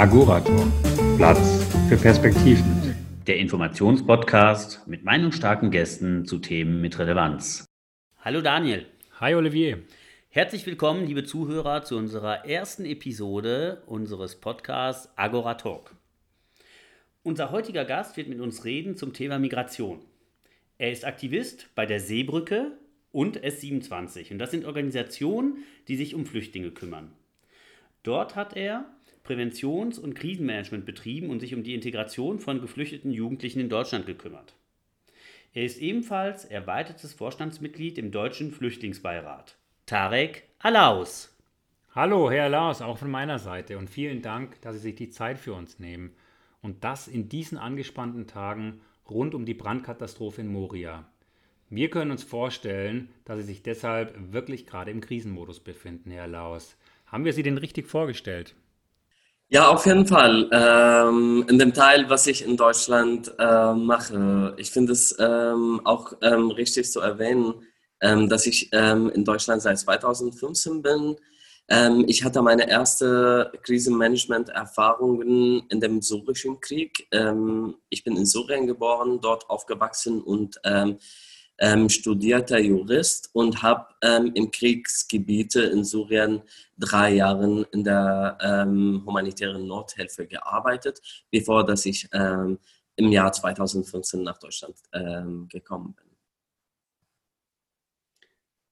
Agorator. Platz für Perspektiven. Der Informationspodcast mit meinungsstarken Gästen zu Themen mit Relevanz. Hallo Daniel. Hi Olivier. Herzlich willkommen, liebe Zuhörer, zu unserer ersten Episode unseres Podcasts Agora Talk. Unser heutiger Gast wird mit uns reden zum Thema Migration. Er ist Aktivist bei der Seebrücke und S27 und das sind Organisationen, die sich um Flüchtlinge kümmern. Dort hat er Präventions- und Krisenmanagement betrieben und sich um die Integration von geflüchteten Jugendlichen in Deutschland gekümmert. Er ist ebenfalls erweitertes Vorstandsmitglied im Deutschen Flüchtlingsbeirat. Tarek Alaus. Hallo, Herr Alaus, auch von meiner Seite und vielen Dank, dass Sie sich die Zeit für uns nehmen. Und das in diesen angespannten Tagen rund um die Brandkatastrophe in Moria. Wir können uns vorstellen, dass Sie sich deshalb wirklich gerade im Krisenmodus befinden, Herr Laus. Haben wir Sie denn richtig vorgestellt? Ja, auf jeden Fall. Ähm, in dem Teil, was ich in Deutschland äh, mache. Ich finde es ähm, auch ähm, richtig zu erwähnen, ähm, dass ich ähm, in Deutschland seit 2015 bin. Ähm, ich hatte meine erste Krisenmanagement-Erfahrungen in dem syrischen Krieg. ich bin in Syrien geboren, dort aufgewachsen und ähm, studierter Jurist und habe ähm, in Kriegsgebiete in Syrien drei Jahre in der ähm, humanitären Nothilfe gearbeitet, bevor dass ich ähm, im Jahr 2015 nach Deutschland ähm, gekommen bin.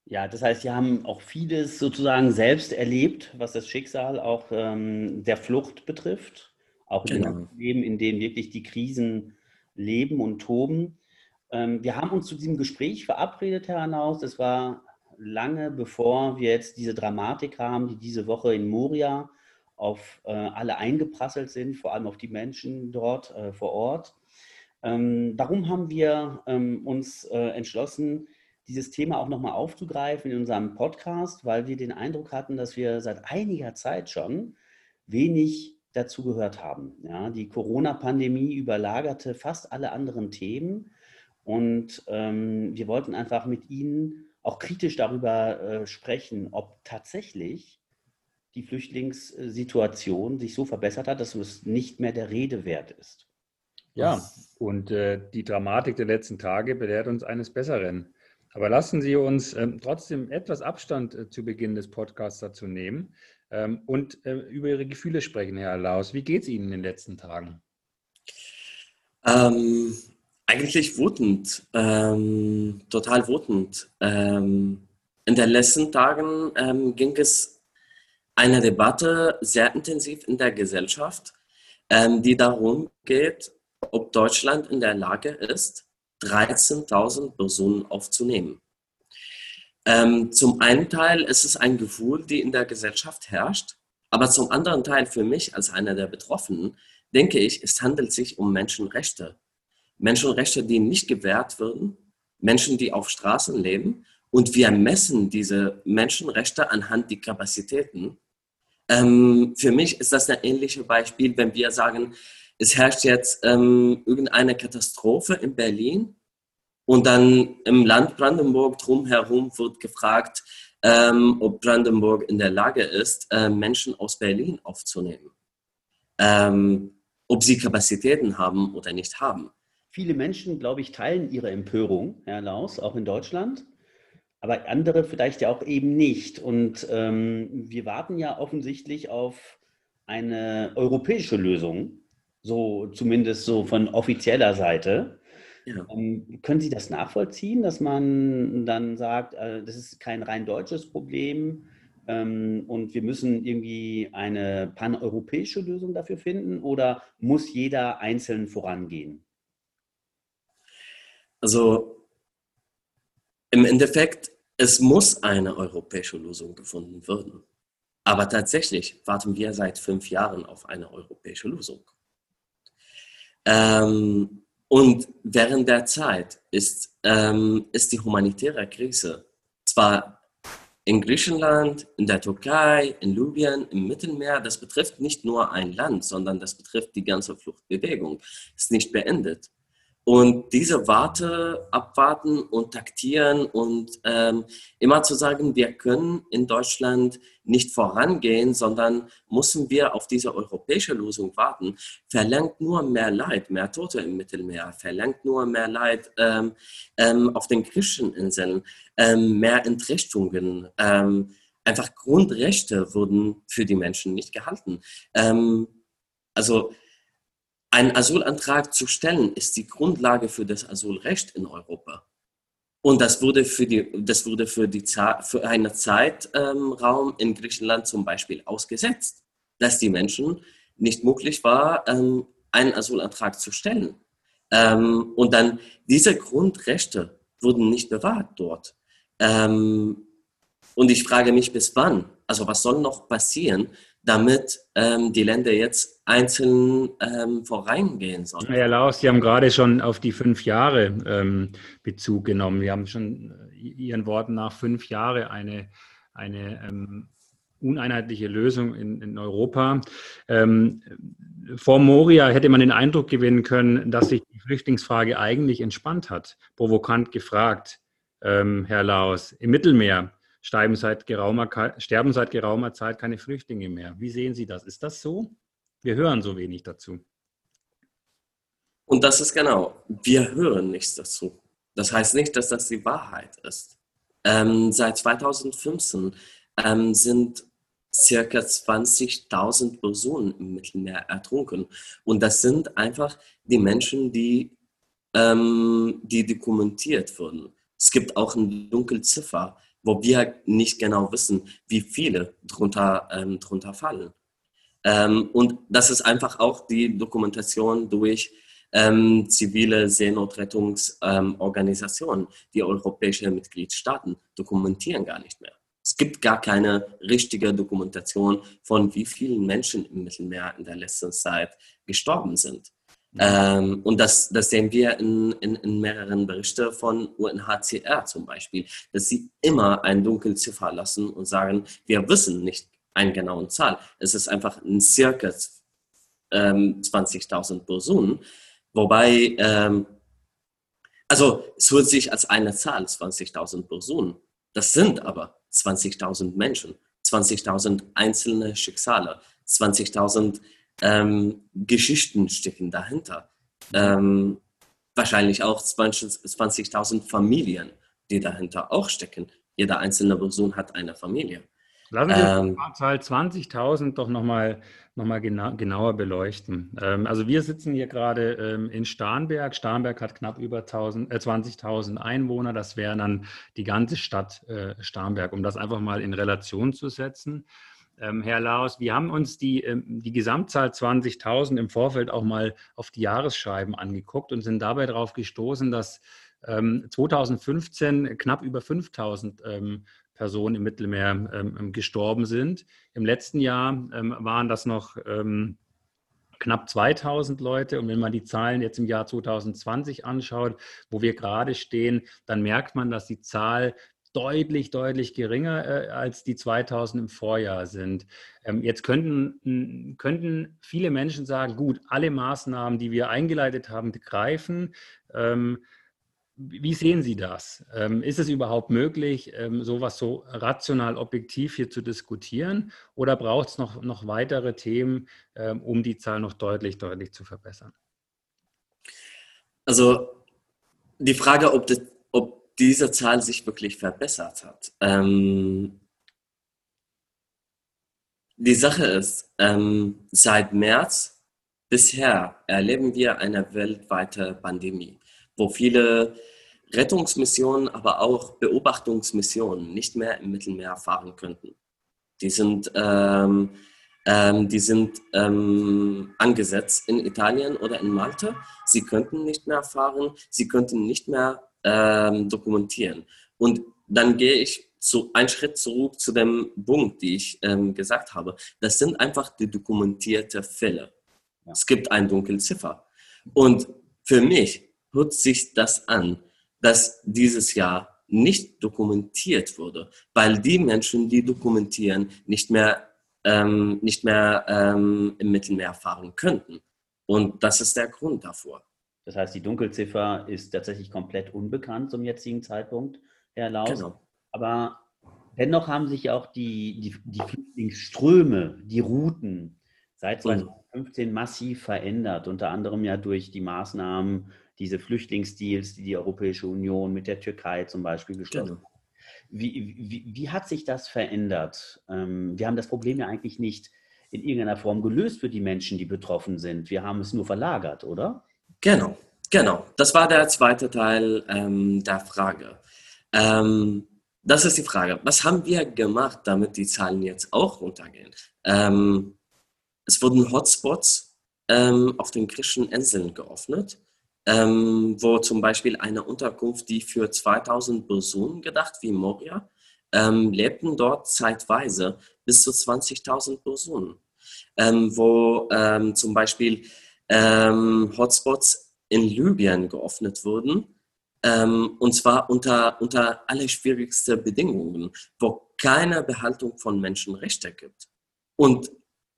Ja, das heißt, Sie haben auch vieles sozusagen selbst erlebt, was das Schicksal auch ähm, der Flucht betrifft, auch in genau. dem Leben, in dem wirklich die Krisen leben und toben. Ähm, wir haben uns zu diesem Gespräch verabredet, Herr Hanaus. Das war lange bevor wir jetzt diese Dramatik haben, die diese Woche in Moria auf äh, alle eingeprasselt sind, vor allem auf die Menschen dort äh, vor Ort. Ähm, darum haben wir ähm, uns äh, entschlossen, dieses Thema auch nochmal aufzugreifen in unserem Podcast, weil wir den Eindruck hatten, dass wir seit einiger Zeit schon wenig dazu gehört haben. Ja, die Corona-Pandemie überlagerte fast alle anderen Themen und ähm, wir wollten einfach mit Ihnen auch kritisch darüber äh, sprechen, ob tatsächlich die Flüchtlingssituation sich so verbessert hat, dass es nicht mehr der Rede wert ist. Ja, und äh, die Dramatik der letzten Tage belehrt uns eines Besseren. Aber lassen Sie uns ähm, trotzdem etwas Abstand äh, zu Beginn des Podcasts dazu nehmen ähm, und äh, über Ihre Gefühle sprechen, Herr Laus. Wie geht es Ihnen in den letzten Tagen? Ähm, eigentlich wütend, ähm, total wütend. Ähm, in den letzten Tagen ähm, ging es eine Debatte sehr intensiv in der Gesellschaft, ähm, die darum geht, ob Deutschland in der Lage ist, 13.000 Personen aufzunehmen. Ähm, zum einen Teil ist es ein Gefühl, die in der Gesellschaft herrscht, aber zum anderen Teil für mich als einer der Betroffenen denke ich, es handelt sich um Menschenrechte. Menschenrechte, die nicht gewährt werden, Menschen, die auf Straßen leben. Und wir messen diese Menschenrechte anhand der Kapazitäten. Ähm, für mich ist das ein ähnliches Beispiel, wenn wir sagen, es herrscht jetzt ähm, irgendeine Katastrophe in Berlin und dann im Land Brandenburg drumherum wird gefragt, ähm, ob Brandenburg in der Lage ist, äh, Menschen aus Berlin aufzunehmen. Ähm, ob sie Kapazitäten haben oder nicht haben. Viele Menschen, glaube ich, teilen ihre Empörung, Herr Laus, auch in Deutschland, aber andere vielleicht ja auch eben nicht. Und ähm, wir warten ja offensichtlich auf eine europäische Lösung, so zumindest so von offizieller Seite. Ja. Ähm, können Sie das nachvollziehen, dass man dann sagt, äh, das ist kein rein deutsches Problem ähm, und wir müssen irgendwie eine paneuropäische Lösung dafür finden oder muss jeder einzeln vorangehen? Also im Endeffekt, es muss eine europäische Lösung gefunden werden. Aber tatsächlich warten wir seit fünf Jahren auf eine europäische Lösung. Ähm, und während der Zeit ist, ähm, ist die humanitäre Krise zwar in Griechenland, in der Türkei, in Libyen, im Mittelmeer, das betrifft nicht nur ein Land, sondern das betrifft die ganze Fluchtbewegung, ist nicht beendet. Und diese Warte abwarten und taktieren und ähm, immer zu sagen, wir können in Deutschland nicht vorangehen, sondern müssen wir auf diese europäische Lösung warten, verlangt nur mehr Leid, mehr Tote im Mittelmeer, verlangt nur mehr Leid ähm, ähm, auf den griechischen Inseln, ähm, mehr Entrechtungen. Ähm, einfach Grundrechte wurden für die Menschen nicht gehalten. Ähm, also einen Asylantrag zu stellen, ist die Grundlage für das Asylrecht in Europa. Und das wurde für, die, das wurde für, die, für einen Zeitraum ähm, in Griechenland zum Beispiel ausgesetzt, dass die Menschen nicht möglich war, ähm, einen Asylantrag zu stellen. Ähm, und dann diese Grundrechte wurden nicht bewahrt dort. Ähm, und ich frage mich, bis wann? Also was soll noch passieren, damit ähm, die Länder jetzt einzeln ähm, vorangehen sollen. Herr Laus, Sie haben gerade schon auf die fünf Jahre ähm, Bezug genommen. Wir haben schon äh, Ihren Worten nach fünf Jahre eine, eine ähm, uneinheitliche Lösung in, in Europa. Ähm, vor Moria hätte man den Eindruck gewinnen können, dass sich die Flüchtlingsfrage eigentlich entspannt hat. Provokant gefragt, ähm, Herr Laus, im Mittelmeer sterben seit, geraumer, sterben seit geraumer Zeit keine Flüchtlinge mehr. Wie sehen Sie das? Ist das so? Wir hören so wenig dazu. Und das ist genau, wir hören nichts dazu. Das heißt nicht, dass das die Wahrheit ist. Ähm, seit 2015 ähm, sind circa 20.000 Personen im Mittelmeer ertrunken. Und das sind einfach die Menschen, die, ähm, die dokumentiert wurden. Es gibt auch eine Dunkelziffer wo wir nicht genau wissen, wie viele drunter, ähm, drunter fallen. Ähm, und das ist einfach auch die Dokumentation durch ähm, zivile Seenotrettungsorganisationen. die europäischen Mitgliedstaaten dokumentieren gar nicht mehr. Es gibt gar keine richtige Dokumentation von wie vielen Menschen im Mittelmeer in der letzten Zeit gestorben sind. Ähm, und das, das sehen wir in, in, in mehreren Berichten von UNHCR zum Beispiel, dass sie immer ein Dunkelziffer lassen und sagen, wir wissen nicht einen genauen Zahl. Es ist einfach ein circa ähm, 20.000 Personen, wobei, ähm, also es hört sich als eine Zahl, 20.000 Personen. Das sind aber 20.000 Menschen, 20.000 einzelne Schicksale, 20.000 ähm, Geschichten stecken dahinter. Ähm, wahrscheinlich auch 20.000 20 Familien, die dahinter auch stecken. Jeder einzelne Person hat eine Familie. Lassen Sie ähm, die Zahl 20.000 doch nochmal noch mal genau, genauer beleuchten. Ähm, also wir sitzen hier gerade ähm, in Starnberg. Starnberg hat knapp über äh, 20.000 Einwohner. Das wäre dann die ganze Stadt äh, Starnberg, um das einfach mal in Relation zu setzen. Ähm, Herr Laos, wir haben uns die, ähm, die Gesamtzahl 20.000 im Vorfeld auch mal auf die Jahresscheiben angeguckt und sind dabei darauf gestoßen, dass 2015 ähm, knapp über 5.000 Personen im Mittelmeer gestorben sind. Im letzten Jahr waren das noch knapp 2000 Leute. Und wenn man die Zahlen jetzt im Jahr 2020 anschaut, wo wir gerade stehen, dann merkt man, dass die Zahl deutlich, deutlich geringer äh, als die 2000 im Vorjahr sind. Ähm, jetzt könnten, könnten viele Menschen sagen, gut, alle Maßnahmen, die wir eingeleitet haben, greifen. Ähm, wie sehen Sie das? Ähm, ist es überhaupt möglich, ähm, sowas so rational objektiv hier zu diskutieren? Oder braucht es noch, noch weitere Themen, ähm, um die Zahl noch deutlich, deutlich zu verbessern? Also die Frage, ob das diese Zahl sich wirklich verbessert hat. Ähm, die Sache ist, ähm, seit März bisher erleben wir eine weltweite Pandemie, wo viele Rettungsmissionen, aber auch Beobachtungsmissionen nicht mehr im Mittelmeer fahren könnten. Die sind, ähm, ähm, die sind ähm, angesetzt in Italien oder in Malta. Sie könnten nicht mehr fahren, sie könnten nicht mehr ähm, dokumentieren. Und dann gehe ich zu, einen Schritt zurück zu dem Punkt, den ich ähm, gesagt habe. Das sind einfach die dokumentierte Fälle. Ja. Es gibt eine Dunkelziffer. Und für mich hört sich das an, dass dieses Jahr nicht dokumentiert wurde, weil die Menschen, die dokumentieren, nicht mehr, ähm, nicht mehr ähm, im Mittelmeer fahren könnten. Und das ist der Grund davor. Das heißt, die Dunkelziffer ist tatsächlich komplett unbekannt zum jetzigen Zeitpunkt, Herr Laus. Genau. Aber dennoch haben sich ja auch die, die, die Flüchtlingsströme, die Routen seit 2015 mhm. massiv verändert, unter anderem ja durch die Maßnahmen, diese Flüchtlingsdeals, die die Europäische Union mit der Türkei zum Beispiel geschlossen genau. hat. Wie, wie, wie, hat sich das verändert? Ähm, wir haben das Problem ja eigentlich nicht in irgendeiner Form gelöst für die Menschen, die betroffen sind. Wir haben es nur verlagert, oder? Genau, genau. Das war der zweite Teil ähm, der Frage. Ähm, das ist die Frage. Was haben wir gemacht, damit die Zahlen jetzt auch runtergehen? Ähm, es wurden Hotspots ähm, auf den griechischen Inseln geöffnet ähm, wo zum Beispiel eine Unterkunft, die für 2000 Personen gedacht, wie Moria, ähm, lebten dort zeitweise bis zu 20.000 Personen, wo zum Beispiel ähm, Hotspots in Libyen geöffnet wurden, ähm, und zwar unter, unter allerschwierigsten Bedingungen, wo keine Behaltung von Menschenrechten gibt. Und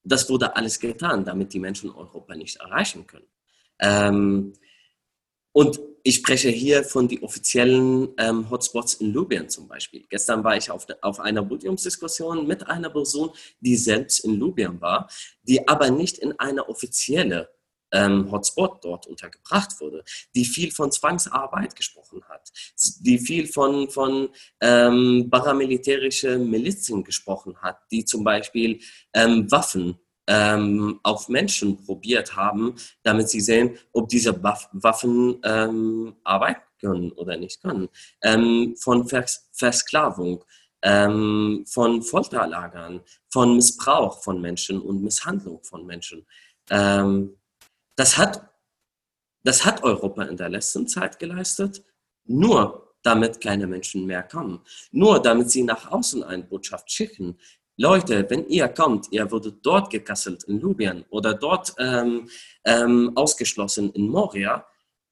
das wurde alles getan, damit die Menschen Europa nicht erreichen können. Ähm, und ich spreche hier von den offiziellen ähm, Hotspots in Libyen zum Beispiel. Gestern war ich auf, auf einer Podiumsdiskussion mit einer Person, die selbst in Libyen war, die aber nicht in einer offiziellen ähm, Hotspot dort untergebracht wurde, die viel von Zwangsarbeit gesprochen hat, die viel von, von ähm, paramilitärischen Milizen gesprochen hat, die zum Beispiel ähm, Waffen ähm, auf Menschen probiert haben, damit sie sehen, ob diese Waffen ähm, arbeiten können oder nicht können. Ähm, von Vers Versklavung, ähm, von Folterlagern, von Missbrauch von Menschen und Misshandlung von Menschen. Ähm, das, hat, das hat Europa in der letzten Zeit geleistet, nur damit keine Menschen mehr kommen. Nur damit sie nach außen eine Botschaft schicken, Leute, wenn ihr kommt, ihr wurdet dort gekasselt in Libyen oder dort ähm, ähm, ausgeschlossen in Moria,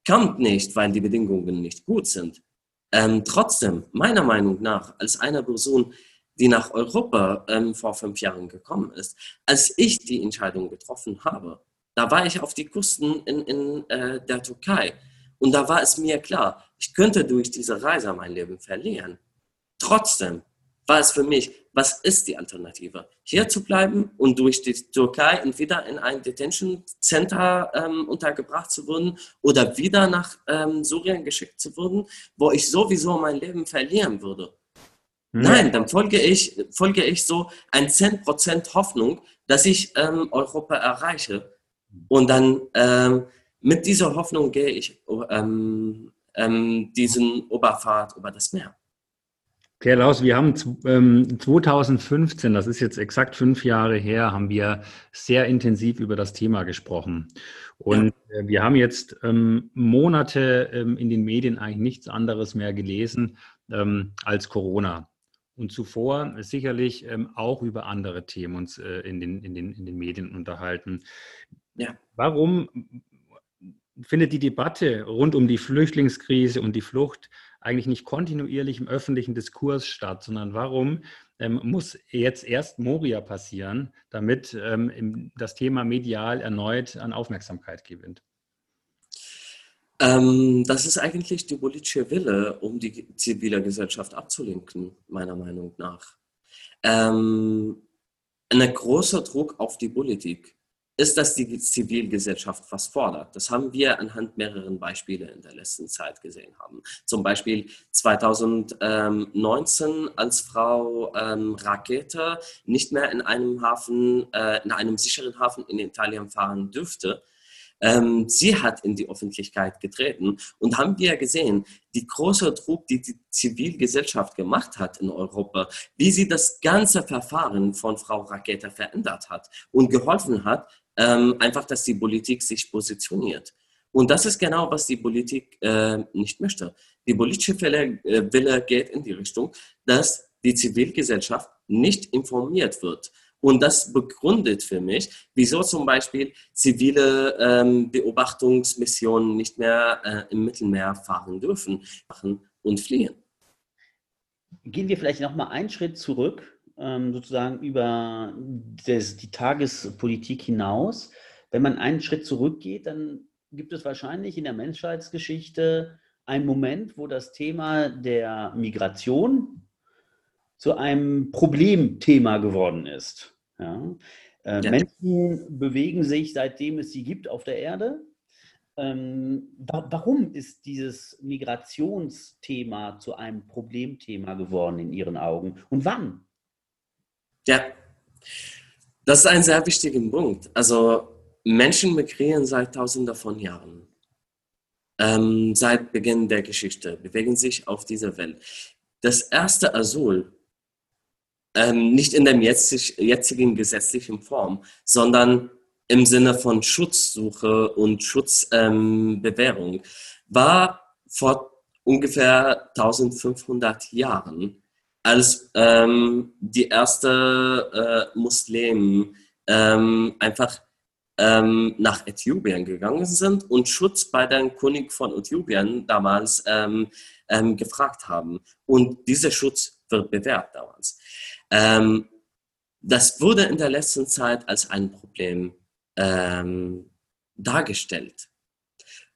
kommt nicht, weil die Bedingungen nicht gut sind. Ähm, trotzdem, meiner Meinung nach, als eine Person, die nach Europa ähm, vor fünf Jahren gekommen ist, als ich die Entscheidung getroffen habe, da war ich auf die Küsten in, in äh, der Türkei und da war es mir klar, ich könnte durch diese Reise mein Leben verlieren. Trotzdem war es für mich, was ist die Alternative? Hier zu bleiben und durch die Türkei entweder in ein Detention Center ähm, untergebracht zu werden oder wieder nach ähm, Syrien geschickt zu werden, wo ich sowieso mein Leben verlieren würde. Mhm. Nein, dann folge ich, folge ich so ein 10% Hoffnung, dass ich ähm, Europa erreiche. Und dann ähm, mit dieser Hoffnung gehe ich ähm, ähm, diesen Oberfahrt über das Meer. Herr Laus, wir haben ähm, 2015, das ist jetzt exakt fünf Jahre her, haben wir sehr intensiv über das Thema gesprochen. Und ja. äh, wir haben jetzt ähm, Monate ähm, in den Medien eigentlich nichts anderes mehr gelesen ähm, als Corona. Und zuvor sicherlich ähm, auch über andere Themen uns äh, in, den, in, den, in den Medien unterhalten. Ja. Warum findet die Debatte rund um die Flüchtlingskrise und die Flucht eigentlich nicht kontinuierlich im öffentlichen Diskurs statt, sondern warum ähm, muss jetzt erst Moria passieren, damit ähm, das Thema medial erneut an Aufmerksamkeit gewinnt? Ähm, das ist eigentlich die politische Wille, um die zivile Gesellschaft abzulenken, meiner Meinung nach. Ähm, ein großer Druck auf die Politik ist, dass die Zivilgesellschaft was fordert. Das haben wir anhand mehreren Beispiele in der letzten Zeit gesehen haben. Zum Beispiel 2019, als Frau ähm, Rakete nicht mehr in einem Hafen, äh, in einem sicheren Hafen in Italien fahren dürfte, ähm, sie hat in die Öffentlichkeit getreten und haben wir gesehen, die große Druck, die die Zivilgesellschaft gemacht hat in Europa, wie sie das ganze Verfahren von Frau Rakete verändert hat und geholfen hat, einfach, dass die Politik sich positioniert. Und das ist genau, was die Politik äh, nicht möchte. Die politische Wille, äh, Wille geht in die Richtung, dass die Zivilgesellschaft nicht informiert wird. Und das begründet für mich, wieso zum Beispiel zivile ähm, Beobachtungsmissionen nicht mehr äh, im Mittelmeer fahren dürfen und fliehen. Gehen wir vielleicht noch mal einen Schritt zurück ähm, sozusagen über das, die Tagespolitik hinaus. Wenn man einen Schritt zurückgeht, dann gibt es wahrscheinlich in der Menschheitsgeschichte einen Moment, wo das Thema der Migration zu einem Problemthema geworden ist. Ja? Äh, ja. Menschen bewegen sich, seitdem es sie gibt, auf der Erde. Ähm, wa warum ist dieses Migrationsthema zu einem Problemthema geworden in Ihren Augen und wann? Ja, das ist ein sehr wichtiger Punkt. Also Menschen migrieren seit Tausenden von Jahren. Ähm, seit Beginn der Geschichte bewegen sich auf dieser Welt. Das erste Asyl, ähm, nicht in der jetzigen gesetzlichen Form, sondern im Sinne von Schutzsuche und Schutzbewährung, ähm, war vor ungefähr 1500 Jahren, als ähm, die erste äh, Muslimen ähm, einfach ähm, nach Äthiopien gegangen sind und Schutz bei dem König von Äthiopien damals ähm, ähm, gefragt haben. Und dieser Schutz wird bewährt damals. Ähm, das wurde in der letzten Zeit als ein Problem dargestellt.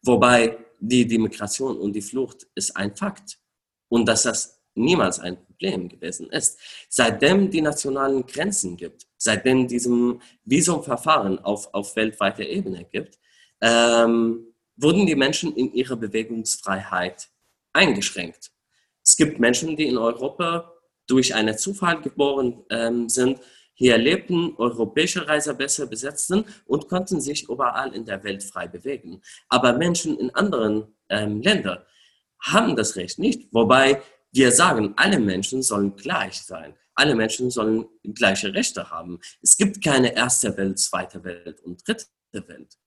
Wobei die, die Migration und die Flucht ist ein Fakt. Und dass das niemals ein Problem gewesen ist. Seitdem die nationalen Grenzen gibt, seitdem diesem Visumverfahren auf, auf weltweiter Ebene gibt, ähm, wurden die Menschen in ihrer Bewegungsfreiheit eingeschränkt. Es gibt Menschen, die in Europa durch einen Zufall geboren ähm, sind, hier lebten, europäische Reiser besser besetzt sind und konnten sich überall in der Welt frei bewegen. Aber Menschen in anderen ähm, Ländern haben das Recht nicht, wobei wir sagen, alle Menschen sollen gleich sein. Alle Menschen sollen gleiche Rechte haben. Es gibt keine erste Welt, zweite Welt und dritte Welt.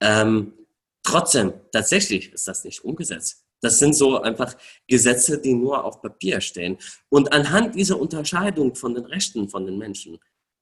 Ähm, trotzdem, tatsächlich ist das nicht umgesetzt. Das sind so einfach Gesetze, die nur auf Papier stehen. Und anhand dieser Unterscheidung von den Rechten von den Menschen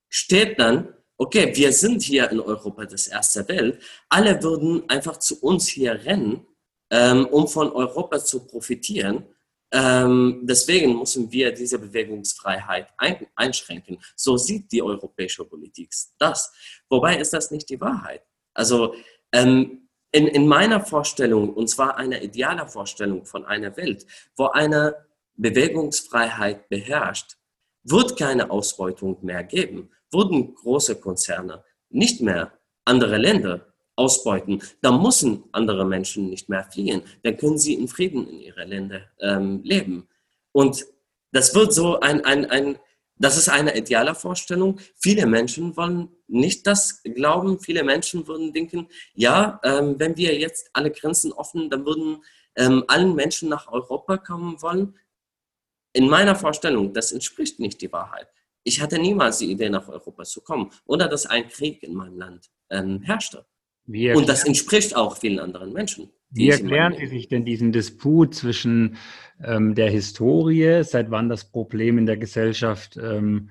steht dann, okay, wir sind hier in Europa das erste Welt. Alle würden einfach zu uns hier rennen, ähm, um von Europa zu profitieren. Ähm, deswegen müssen wir diese Bewegungsfreiheit ein, einschränken. So sieht die europäische Politik das. Wobei ist das nicht die Wahrheit. Also ähm, in, in meiner Vorstellung, und zwar einer idealer Vorstellung von einer Welt, wo eine Bewegungsfreiheit beherrscht, wird keine Ausbeutung mehr geben, würden große Konzerne nicht mehr andere Länder ausbeuten, dann müssen andere Menschen nicht mehr fliehen. Dann können sie in Frieden in ihre Länder ähm, leben. Und das wird so ein, ein, ein, das ist eine ideale Vorstellung. Viele Menschen wollen nicht das glauben. Viele Menschen würden denken, ja, ähm, wenn wir jetzt alle Grenzen offen, dann würden ähm, allen Menschen nach Europa kommen wollen. In meiner Vorstellung, das entspricht nicht die Wahrheit. Ich hatte niemals die Idee, nach Europa zu kommen oder dass ein Krieg in meinem Land ähm, herrschte. Und das entspricht auch vielen anderen Menschen. Wie erklären Sie sich denn diesen Disput zwischen ähm, der Historie, seit wann das Problem in der Gesellschaft ähm,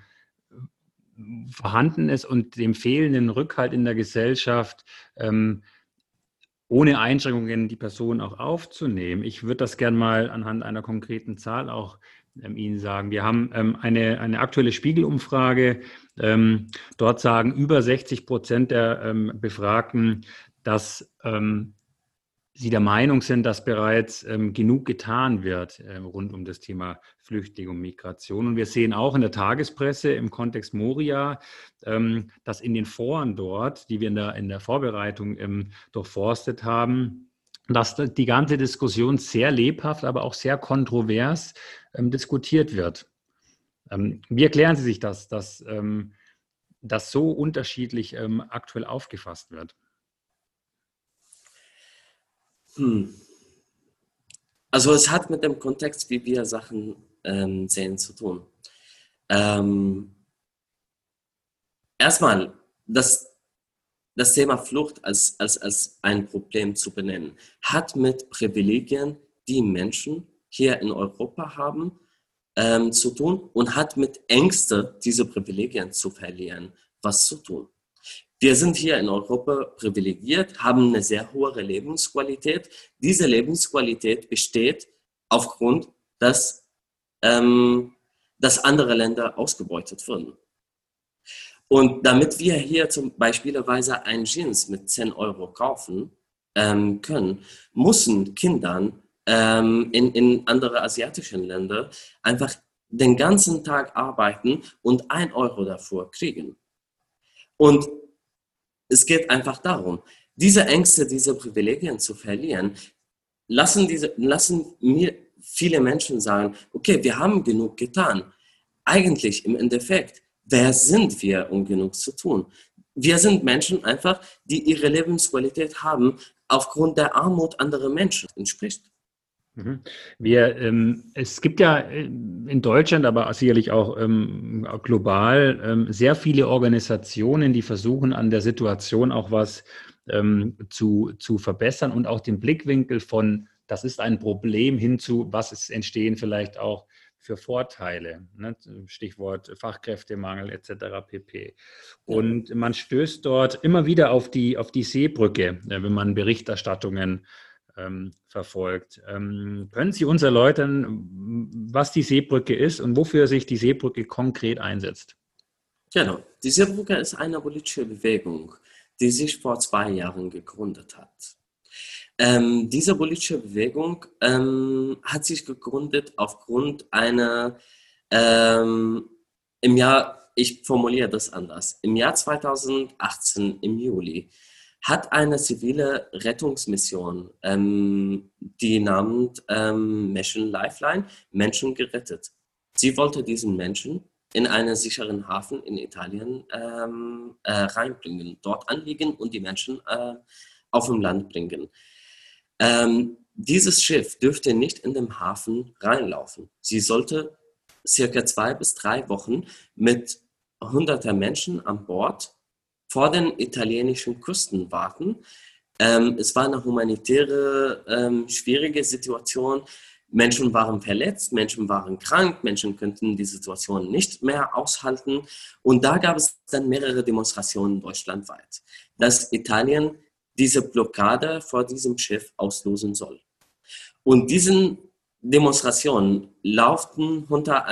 vorhanden ist und dem fehlenden Rückhalt in der Gesellschaft, ähm, ohne Einschränkungen die Person auch aufzunehmen? Ich würde das gerne mal anhand einer konkreten Zahl auch Ihnen sagen. Wir haben ähm, eine, eine aktuelle Spiegelumfrage. Ähm, dort sagen über 60 Prozent der ähm, Befragten, dass ähm, sie der Meinung sind, dass bereits ähm, genug getan wird rund um das Thema Flüchtlinge und Migration. Und wir sehen auch in der Tagespresse im Kontext Moria, dass in den Foren dort, die wir in der, in der Vorbereitung durchforstet haben, dass die ganze Diskussion sehr lebhaft, aber auch sehr kontrovers ähm, diskutiert wird. Ähm, wie erklären Sie sich das, dass ähm, das so unterschiedlich ähm, aktuell aufgefasst wird? Hm. Also es hat mit dem Kontext, wie wir Sachen ähm, sehen, zu tun. Ähm, erstmal, das das Thema Flucht als, als, als ein Problem zu benennen, hat mit Privilegien, die Menschen hier in Europa haben, ähm, zu tun und hat mit Ängste, diese Privilegien zu verlieren, was zu tun. Wir sind hier in Europa privilegiert, haben eine sehr hohe Lebensqualität. Diese Lebensqualität besteht aufgrund, dass, ähm, dass andere Länder ausgebeutet wurden. Und damit wir hier zum beispielsweise ein Jeans mit 10 Euro kaufen, ähm, können, müssen Kindern ähm, in, in andere asiatische Länder einfach den ganzen Tag arbeiten und ein Euro davor kriegen. Und es geht einfach darum, diese Ängste, diese Privilegien zu verlieren, lassen, diese, lassen mir viele Menschen sagen, okay, wir haben genug getan. Eigentlich im Endeffekt, wer sind wir, um genug zu tun? Wir sind Menschen einfach, die ihre Lebensqualität haben, aufgrund der Armut anderer Menschen entspricht. Mhm. Wir, ähm, es gibt ja äh, in Deutschland, aber sicherlich auch ähm, global ähm, sehr viele Organisationen, die versuchen, an der Situation auch was ähm, zu, zu verbessern und auch den Blickwinkel von, das ist ein Problem, hin zu, was ist, entstehen vielleicht auch für Vorteile. Ne? Stichwort Fachkräftemangel etc. pp. Und man stößt dort immer wieder auf die, auf die Seebrücke, äh, wenn man Berichterstattungen ähm, verfolgt. Ähm, können Sie uns erläutern, was die Seebrücke ist und wofür sich die Seebrücke konkret einsetzt? Genau. Die Seebrücke ist eine politische Bewegung, die sich vor zwei Jahren gegründet hat. Ähm, diese politische Bewegung ähm, hat sich gegründet aufgrund einer, ähm, im Jahr, ich formuliere das anders, im Jahr 2018, im Juli, hat eine zivile Rettungsmission, ähm, die namens ähm, Mission Lifeline, Menschen gerettet. Sie wollte diesen Menschen in einen sicheren Hafen in Italien ähm, äh, reinbringen, dort anliegen und die Menschen äh, auf dem Land bringen. Ähm, dieses Schiff dürfte nicht in den Hafen reinlaufen. Sie sollte circa zwei bis drei Wochen mit hunderter Menschen an Bord vor den italienischen Küsten warten. Ähm, es war eine humanitäre, ähm, schwierige Situation. Menschen waren verletzt, Menschen waren krank, Menschen könnten die Situation nicht mehr aushalten. Und da gab es dann mehrere Demonstrationen deutschlandweit, dass Italien diese Blockade vor diesem Schiff auslösen soll. Und diesen Demonstrationen lauften unter,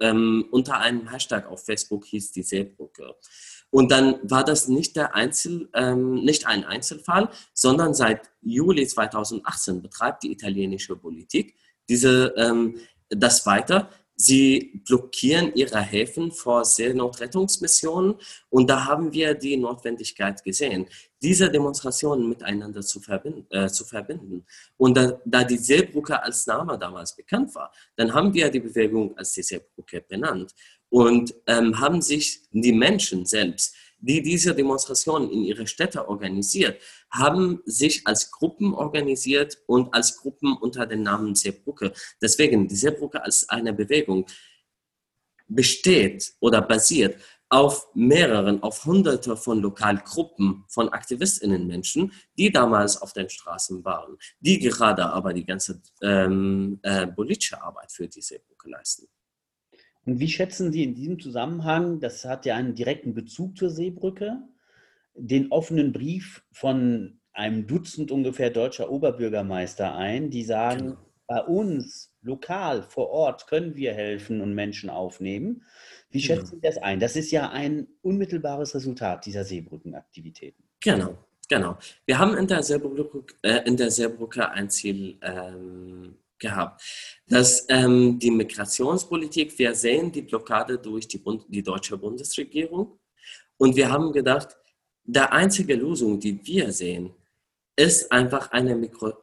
ähm, unter einem Hashtag auf Facebook, hieß die Seebrücke. Und dann war das nicht, der Einzel, ähm, nicht ein Einzelfall, sondern seit Juli 2018 betreibt die italienische Politik diese, ähm, das weiter. Sie blockieren ihre Häfen vor Seenotrettungsmissionen und da haben wir die Notwendigkeit gesehen, diese Demonstrationen miteinander zu verbinden. Äh, zu verbinden. Und da, da die Seebrücke als Name damals bekannt war, dann haben wir die Bewegung als die Seebrücke benannt und ähm, haben sich die Menschen selbst, die diese Demonstrationen in ihre Städte organisiert, haben sich als Gruppen organisiert und als Gruppen unter dem Namen Seebrücke. Deswegen, die Seebrücke als eine Bewegung besteht oder basiert auf mehreren, auf hunderte von Lokalgruppen von AktivistInnen-Menschen, die damals auf den Straßen waren, die gerade aber die ganze ähm, äh, politische Arbeit für die Seebrücke leisten. Und wie schätzen Sie in diesem Zusammenhang, das hat ja einen direkten Bezug zur Seebrücke, den offenen Brief von einem Dutzend ungefähr deutscher Oberbürgermeister ein, die sagen, genau. bei uns lokal vor Ort können wir helfen und Menschen aufnehmen. Wie genau. schätzen Sie das ein? Das ist ja ein unmittelbares Resultat dieser Seebrückenaktivitäten. Genau, genau. Wir haben in der Seebrücke, äh, in der Seebrücke ein Ziel ähm, gehabt. Dass ähm, die Migrationspolitik, wir sehen die Blockade durch die, Bund, die deutsche Bundesregierung und wir haben gedacht, der einzige Lösung, die wir sehen, ist einfach eine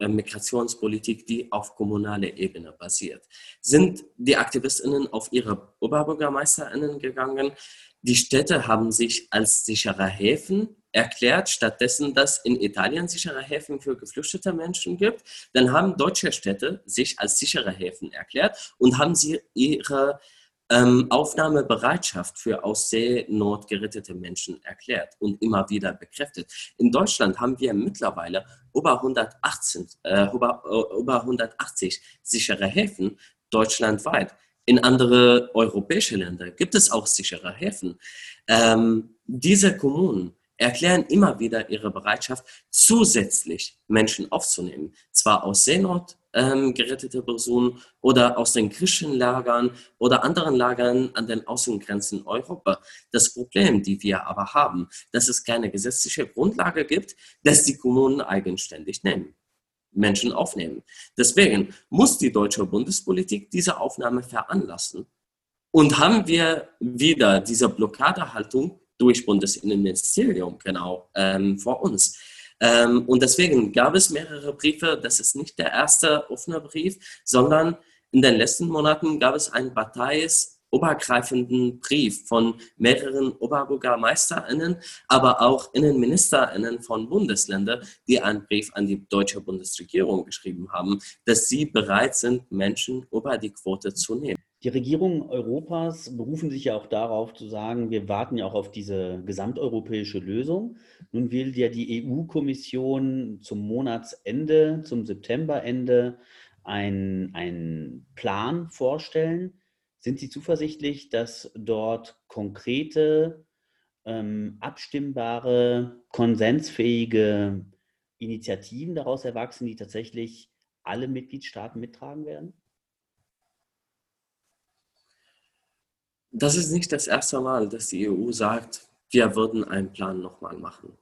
äh, Migrationspolitik, die auf kommunaler Ebene basiert. Sind die AktivistInnen auf ihre OberbürgermeisterInnen gegangen? Die Städte haben sich als sichere Häfen erklärt, stattdessen, dass in Italien sichere Häfen für geflüchtete Menschen gibt. Dann haben deutsche Städte sich als sichere Häfen erklärt und haben sie ihre ähm, Aufnahmebereitschaft für aus Seenot gerettete Menschen erklärt und immer wieder bekräftigt. In Deutschland haben wir mittlerweile über 118, äh, über, äh, über 180 sichere Häfen deutschlandweit. In andere europäische Länder gibt es auch sichere Häfen. Ähm, diese Kommunen erklären immer wieder ihre Bereitschaft, zusätzlich Menschen aufzunehmen. Zwar aus Seenot, ähm, gerettete Personen oder aus den griechischen Lagern oder anderen Lagern an den Außengrenzen Europa. Das Problem, die wir aber haben, dass es keine gesetzliche Grundlage gibt, dass die Kommunen eigenständig nehmen. Menschen aufnehmen. Deswegen muss die deutsche Bundespolitik diese Aufnahme veranlassen. Und haben wir wieder diese Blockadehaltung durch Bundesinnenministerium genau ähm, vor uns. Ähm, und deswegen gab es mehrere Briefe. Das ist nicht der erste offene Brief, sondern in den letzten Monaten gab es einen parteiübergreifenden Brief von mehreren Oberbürgermeisterinnen, aber auch Innenministerinnen von Bundesländern, die einen Brief an die deutsche Bundesregierung geschrieben haben, dass sie bereit sind, Menschen über die Quote zu nehmen. Die Regierungen Europas berufen sich ja auch darauf zu sagen, wir warten ja auch auf diese gesamteuropäische Lösung. Nun will ja die EU-Kommission zum Monatsende, zum Septemberende einen Plan vorstellen. Sind Sie zuversichtlich, dass dort konkrete, ähm, abstimmbare, konsensfähige Initiativen daraus erwachsen, die tatsächlich alle Mitgliedstaaten mittragen werden? Das ist nicht das erste Mal, dass die EU sagt, wir würden einen Plan nochmal machen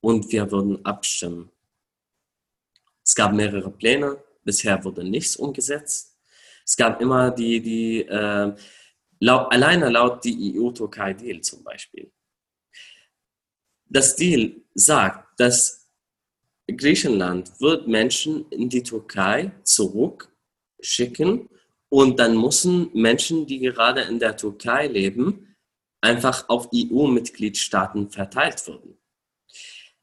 und wir würden abstimmen. Es gab mehrere Pläne, bisher wurde nichts umgesetzt. Es gab immer die, die äh, laut, alleine laut die EU-Türkei-Deal zum Beispiel. Das Deal sagt, dass Griechenland wird Menschen in die Türkei zurückschicken und dann müssen Menschen, die gerade in der Türkei leben, einfach auf EU-Mitgliedstaaten verteilt werden.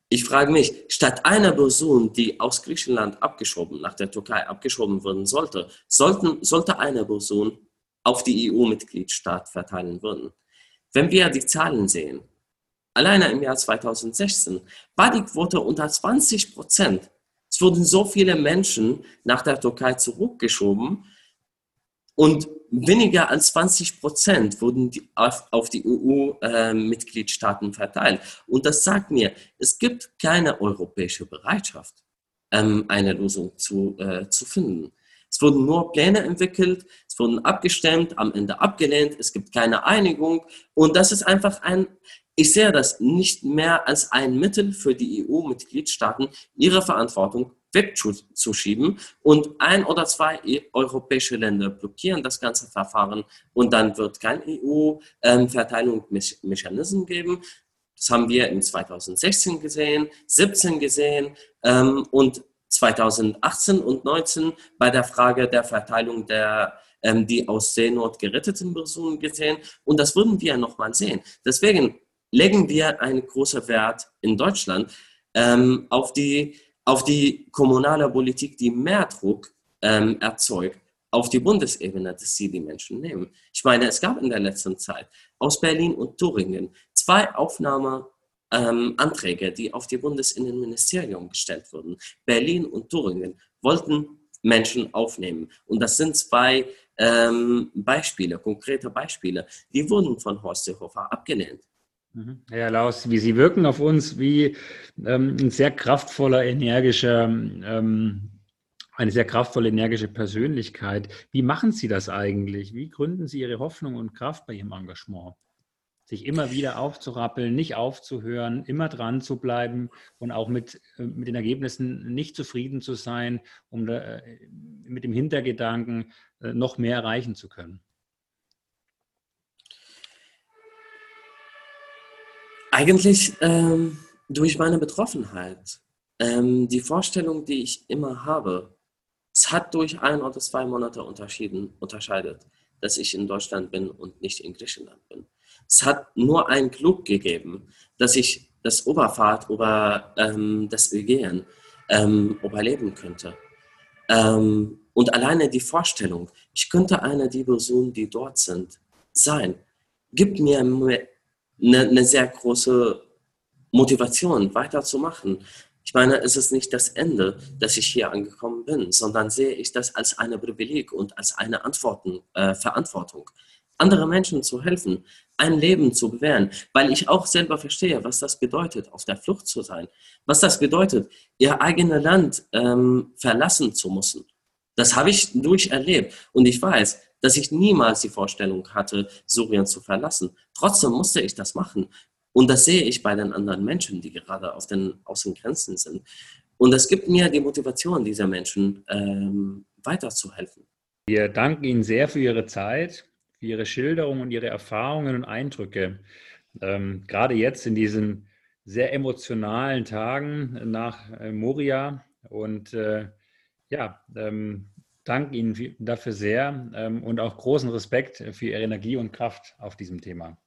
Ich frage mich, statt einer Person, die aus Griechenland abgeschoben, nach der Türkei abgeschoben werden sollte, sollten, sollte eine Person auf die EU-Mitgliedstaat verteilen würden. Wenn wir die Zahlen sehen, alleine im Jahr 2016 war die Quote unter 20 Prozent. Es wurden so viele Menschen nach der Türkei zurückgeschoben, und weniger als 20 Prozent wurden die auf, auf die EU-Mitgliedstaaten äh, verteilt. Und das sagt mir, es gibt keine europäische Bereitschaft, ähm, eine Lösung zu, äh, zu finden. Es wurden nur Pläne entwickelt, es wurden abgestimmt, am Ende abgelehnt, es gibt keine Einigung. Und das ist einfach ein, ich sehe das nicht mehr als ein Mittel für die EU-Mitgliedstaaten, ihre Verantwortung wegzuschieben und ein oder zwei e-, europäische Länder blockieren das ganze Verfahren und dann wird kein EU-Verteilungsmechanismus geben. Das haben wir in 2016 gesehen, 17 gesehen ähm, und 2018 und 19 bei der Frage der Verteilung der ähm, die aus Seenot geretteten Personen gesehen und das würden wir nochmal sehen. Deswegen legen wir einen großen Wert in Deutschland ähm, auf die auf die kommunale Politik, die mehr Druck ähm, erzeugt, auf die Bundesebene, dass sie die Menschen nehmen. Ich meine, es gab in der letzten Zeit aus Berlin und Thüringen zwei Aufnahmeanträge, ähm, die auf die Bundesinnenministerium gestellt wurden. Berlin und Thüringen wollten Menschen aufnehmen. Und das sind zwei ähm, Beispiele, konkrete Beispiele, die wurden von Horst Seehofer abgelehnt. Mhm. Herr Laus, wie Sie wirken auf uns wie ähm, ein sehr kraftvoller, energischer, ähm, eine sehr kraftvolle, energische Persönlichkeit. Wie machen Sie das eigentlich? Wie gründen Sie Ihre Hoffnung und Kraft bei Ihrem Engagement? Sich immer wieder aufzurappeln, nicht aufzuhören, immer dran zu bleiben und auch mit, äh, mit den Ergebnissen nicht zufrieden zu sein, um da, äh, mit dem Hintergedanken äh, noch mehr erreichen zu können. Eigentlich ähm, durch meine Betroffenheit. Ähm, die Vorstellung, die ich immer habe, es hat durch ein oder zwei Monate unterschieden, unterscheidet, dass ich in Deutschland bin und nicht in Griechenland bin. Es hat nur ein Glück gegeben, dass ich das Oberfahrt über ähm, das Ägäen ähm, überleben könnte. Ähm, und alleine die Vorstellung, ich könnte eine der Personen, die dort sind, sein, gibt mir eine, eine sehr große Motivation, weiterzumachen. Ich meine, es ist nicht das Ende, dass ich hier angekommen bin, sondern sehe ich das als eine Privileg und als eine Antworten, äh, Verantwortung, andere Menschen zu helfen, ein Leben zu bewähren, weil ich auch selber verstehe, was das bedeutet, auf der Flucht zu sein, was das bedeutet, ihr eigenes Land ähm, verlassen zu müssen. Das habe ich durcherlebt. Und ich weiß, dass ich niemals die Vorstellung hatte, Syrien zu verlassen. Trotzdem musste ich das machen. Und das sehe ich bei den anderen Menschen, die gerade auf den Außengrenzen sind. Und es gibt mir die Motivation dieser Menschen, ähm, weiterzuhelfen. Wir danken Ihnen sehr für Ihre Zeit, für Ihre Schilderung und Ihre Erfahrungen und Eindrücke. Ähm, gerade jetzt in diesen sehr emotionalen Tagen nach äh, Moria. Und äh, ja, ähm, danke Ihnen dafür sehr ähm, und auch großen Respekt für Ihre Energie und Kraft auf diesem Thema.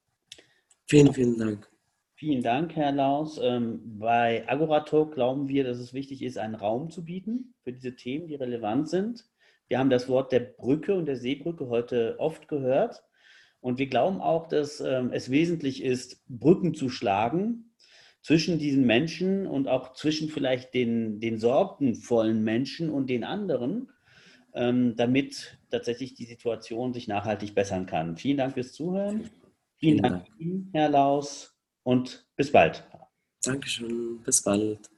Vielen, vielen Dank. Vielen Dank, Herr Laus. Ähm, bei Agoratalk glauben wir, dass es wichtig ist, einen Raum zu bieten für diese Themen, die relevant sind. Wir haben das Wort der Brücke und der Seebrücke heute oft gehört. Und wir glauben auch, dass ähm, es wesentlich ist, Brücken zu schlagen zwischen diesen Menschen und auch zwischen vielleicht den, den sorgenvollen Menschen und den anderen, damit tatsächlich die Situation sich nachhaltig bessern kann. Vielen Dank fürs Zuhören. Vielen, Vielen Dank, Ihnen, Herr Laus, und bis bald. Dankeschön, bis bald.